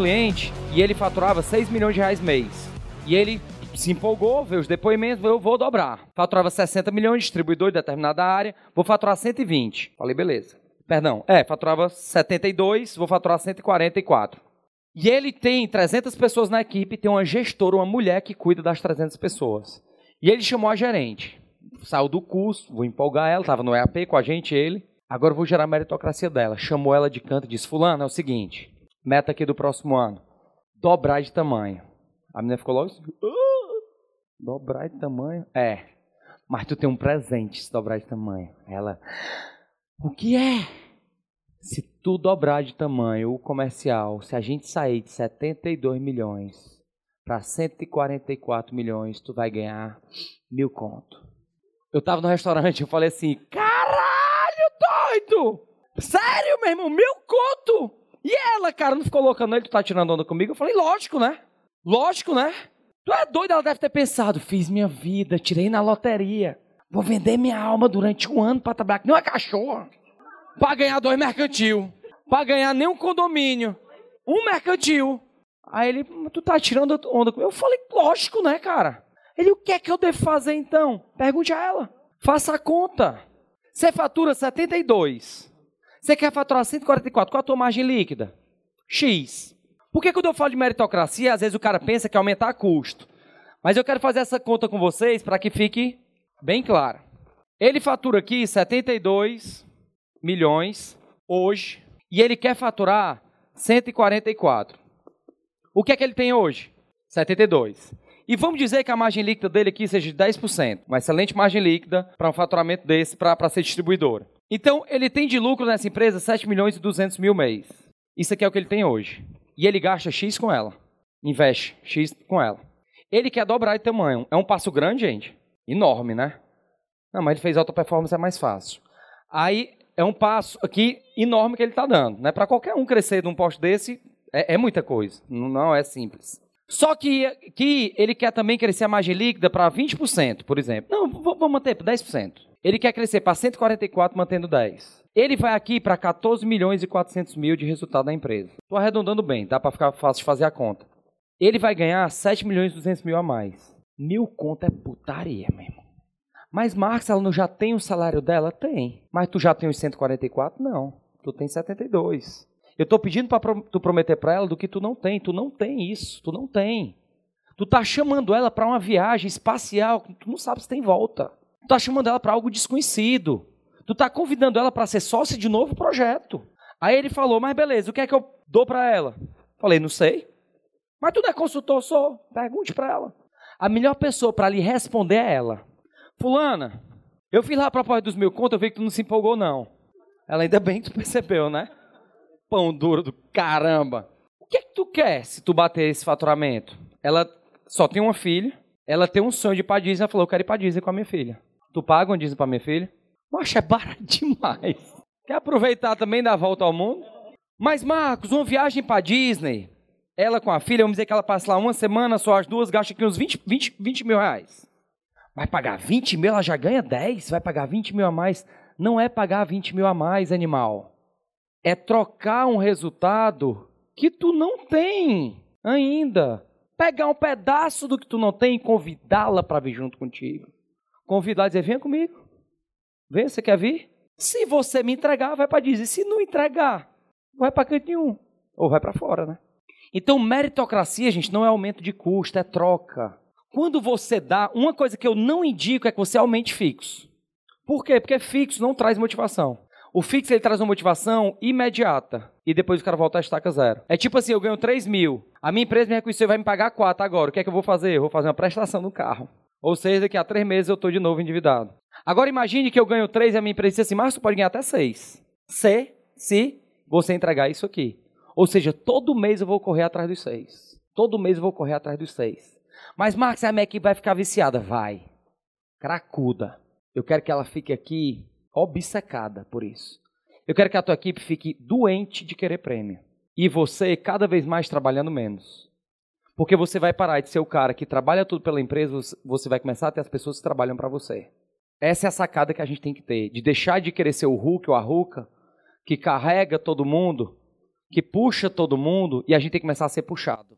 cliente e ele faturava 6 milhões de reais mês. E ele se empolgou, veio os depoimentos, eu vou dobrar. Faturava 60 milhões, distribuidor de determinada área, vou faturar 120. Falei, beleza. Perdão, é, faturava 72, vou faturar 144. E ele tem 300 pessoas na equipe, tem uma gestora, uma mulher que cuida das 300 pessoas. E ele chamou a gerente. Saiu do curso, vou empolgar ela, estava no EAP com a gente, ele. Agora vou gerar a meritocracia dela. Chamou ela de canto e disse: Fulano, é o seguinte, meta aqui do próximo ano: dobrar de tamanho. A menina ficou logo assim: ah, dobrar de tamanho? É, mas tu tem um presente se dobrar de tamanho. Ela: O que é? Se tu dobrar de tamanho o comercial, se a gente sair de 72 milhões para 144 milhões, tu vai ganhar mil conto. Eu tava no restaurante, eu falei assim, caralho, doido! Sério, meu irmão, mil conto! E ela, cara, não ficou louca não, ele tu tá tirando onda comigo? Eu falei, lógico, né? Lógico, né? Tu é doido, ela deve ter pensado, fiz minha vida, tirei na loteria. Vou vender minha alma durante um ano para trabalhar que nem uma cachorra para ganhar dois mercantil, para ganhar nem um condomínio, um mercantil. Aí ele, tu tá tirando onda comigo? Eu falei, lógico, né, cara? Ele, o que é que eu devo fazer então? Pergunte a ela. Faça a conta. Você fatura 72. Você quer faturar 144. Qual a tua margem líquida? X. Por que quando eu falo de meritocracia, às vezes o cara pensa que é aumentar custo? Mas eu quero fazer essa conta com vocês para que fique bem claro. Ele fatura aqui 72 milhões hoje e ele quer faturar 144. O que é que ele tem hoje? 72. E vamos dizer que a margem líquida dele aqui seja de 10%. Uma excelente margem líquida para um faturamento desse, para ser distribuidora. Então, ele tem de lucro nessa empresa 7 milhões e 200 mil mês. Isso aqui é o que ele tem hoje. E ele gasta X com ela. Investe X com ela. Ele quer dobrar de tamanho. É um passo grande, gente? Enorme, né? Não, mas ele fez alta performance, é mais fácil. Aí é um passo aqui enorme que ele está dando. Né? Para qualquer um crescer de um poste desse, é, é, muita coisa. Não é simples. Só que, que ele quer também crescer a margem líquida para 20%, por exemplo. Não, vamos manter para 10%. Ele quer crescer para 144, mantendo 10%. Ele vai aqui para 14 milhões e 400 mil de resultado da empresa. Estou arredondando bem, dá para ficar fácil de fazer a conta. Ele vai ganhar 7 milhões e 200 mil a mais. Mil conto é putaria, meu irmão. Mas Marx, ela não já tem o salário dela? Tem. Mas tu já tem os 144? Não. Tu tem 72. Eu estou pedindo para tu prometer para ela do que tu não tem. Tu não tem isso. Tu não tem. Tu tá chamando ela para uma viagem espacial que tu não sabe se tem volta. Tu tá chamando ela para algo desconhecido. Tu tá convidando ela para ser sócia de novo projeto. Aí ele falou: "Mas beleza, o que é que eu dou para ela?" Falei: "Não sei." Mas tu não é consultor, sou. Pergunte para ela. A melhor pessoa para lhe responder é ela. Fulana, eu fiz lá a proposta dos mil contos, eu vi que tu não se empolgou, não. Ela ainda bem que tu percebeu, né? Pão duro do caramba. O que é que tu quer se tu bater esse faturamento? Ela só tem uma filha, ela tem um sonho de ir pra Disney, ela falou, eu quero ir pra Disney com a minha filha. Tu paga uma Disney pra minha filha? Poxa, é barato demais. Quer aproveitar também da volta ao mundo? Mas, Marcos, uma viagem pra Disney, ela com a filha, vamos dizer que ela passa lá uma semana, só as duas, gasta aqui uns 20, 20, 20 mil reais. Vai pagar 20 mil, ela já ganha 10, vai pagar 20 mil a mais. Não é pagar 20 mil a mais, animal. É trocar um resultado que tu não tem ainda. Pegar um pedaço do que tu não tem e convidá-la para vir junto contigo. Convidar e dizer, venha comigo. Vem, você quer vir? Se você me entregar, vai para dizer. Se não entregar, vai para canto nenhum. Ou vai para fora, né? Então, meritocracia, gente, não é aumento de custo, é troca. Quando você dá, uma coisa que eu não indico é que você aumente fixo. Por quê? Porque fixo não traz motivação. O fixo ele traz uma motivação imediata. E depois o cara volta a estaca zero. É tipo assim, eu ganho 3 mil. A minha empresa me reconheceu e vai me pagar 4 agora. O que é que eu vou fazer? Eu vou fazer uma prestação no carro. Ou seja, daqui a 3 meses eu estou de novo endividado. Agora imagine que eu ganho 3 e a minha empresa diz assim, mas você pode ganhar até 6. Se, se você entregar isso aqui. Ou seja, todo mês eu vou correr atrás dos 6. Todo mês eu vou correr atrás dos 6. Mas, Marcos, a minha equipe vai ficar viciada. Vai. Cracuda. Eu quero que ela fique aqui obcecada por isso. Eu quero que a tua equipe fique doente de querer prêmio. E você cada vez mais trabalhando menos. Porque você vai parar de ser o cara que trabalha tudo pela empresa, você vai começar a ter as pessoas que trabalham para você. Essa é a sacada que a gente tem que ter, de deixar de querer ser o Hulk ou a Ruka, que carrega todo mundo, que puxa todo mundo e a gente tem que começar a ser puxado.